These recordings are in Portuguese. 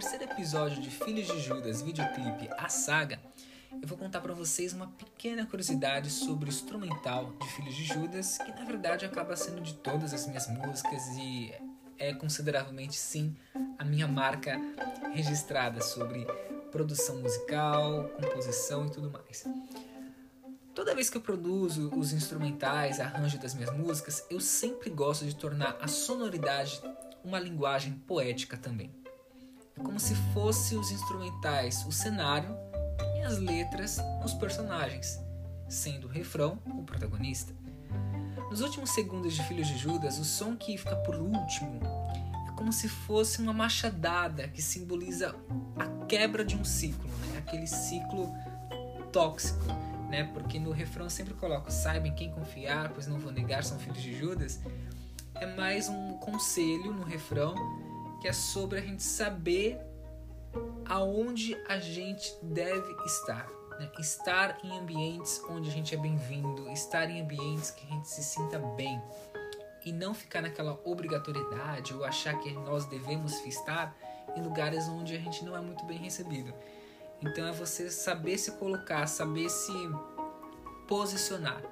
terceiro episódio de Filhos de Judas, videoclipe A Saga, eu vou contar para vocês uma pequena curiosidade sobre o instrumental de Filhos de Judas, que na verdade acaba sendo de todas as minhas músicas e é consideravelmente sim a minha marca registrada sobre produção musical, composição e tudo mais. Toda vez que eu produzo os instrumentais, arranjo das minhas músicas, eu sempre gosto de tornar a sonoridade uma linguagem poética também. Como se fosse os instrumentais o cenário e as letras os personagens, sendo o refrão o protagonista. Nos últimos segundos de Filhos de Judas, o som que fica por último é como se fosse uma machadada que simboliza a quebra de um ciclo, né? aquele ciclo tóxico, né? porque no refrão sempre coloco: saibam quem confiar, pois não vou negar, são filhos de Judas é mais um conselho no refrão que é sobre a gente saber aonde a gente deve estar. Né? Estar em ambientes onde a gente é bem-vindo, estar em ambientes que a gente se sinta bem e não ficar naquela obrigatoriedade ou achar que nós devemos estar em lugares onde a gente não é muito bem recebido. Então é você saber se colocar, saber se posicionar.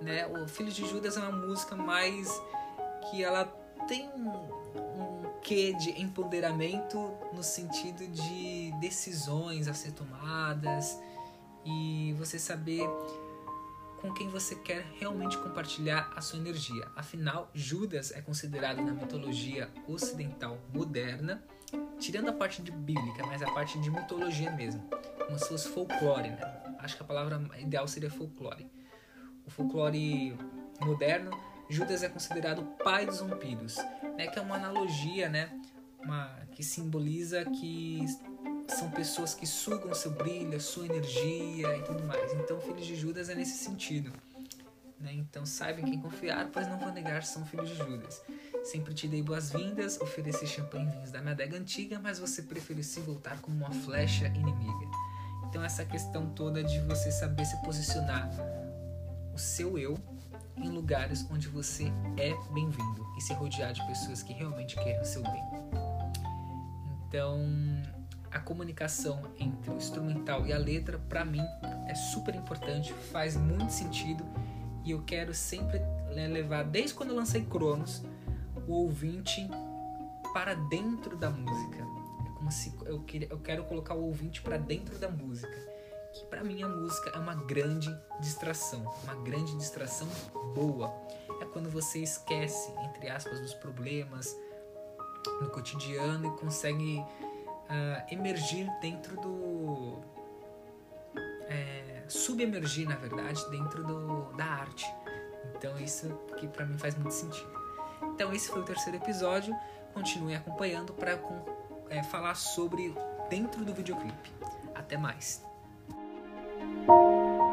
Né? O Filho de Judas é uma música mais que ela tem um, um quê de empoderamento no sentido de decisões a ser tomadas e você saber com quem você quer realmente compartilhar a sua energia. Afinal, Judas é considerado na mitologia ocidental moderna, tirando a parte de bíblica, mas a parte de mitologia mesmo, como se fosse folclore, né? Acho que a palavra ideal seria folclore. O folclore moderno Judas é considerado o pai dos rompidos, né? Que é uma analogia, né? Uma, que simboliza que são pessoas que sugam seu brilho, sua energia e tudo mais. Então, filhos de Judas é nesse sentido. Né? Então, saibam quem confiar, pois não vou negar, são filhos de Judas. Sempre te dei boas-vindas, ofereci champanhe vinhos da minha adega antiga, mas você preferiu se voltar como uma flecha inimiga. Então, essa questão toda de você saber se posicionar, o seu eu em lugares onde você é bem-vindo e se rodear de pessoas que realmente querem o seu bem. Então, a comunicação entre o instrumental e a letra, para mim, é super importante, faz muito sentido e eu quero sempre levar, desde quando eu lancei Cronos, o ouvinte para dentro da música. É como se eu, eu quero colocar o ouvinte para dentro da música que para mim a música é uma grande distração, uma grande distração boa. É quando você esquece, entre aspas, dos problemas no cotidiano e consegue uh, emergir dentro do. É, subemergir, na verdade, dentro do, da arte. Então, isso que para mim faz muito sentido. Então, esse foi o terceiro episódio. Continue acompanhando para é, falar sobre dentro do videoclipe. Até mais! Thank you.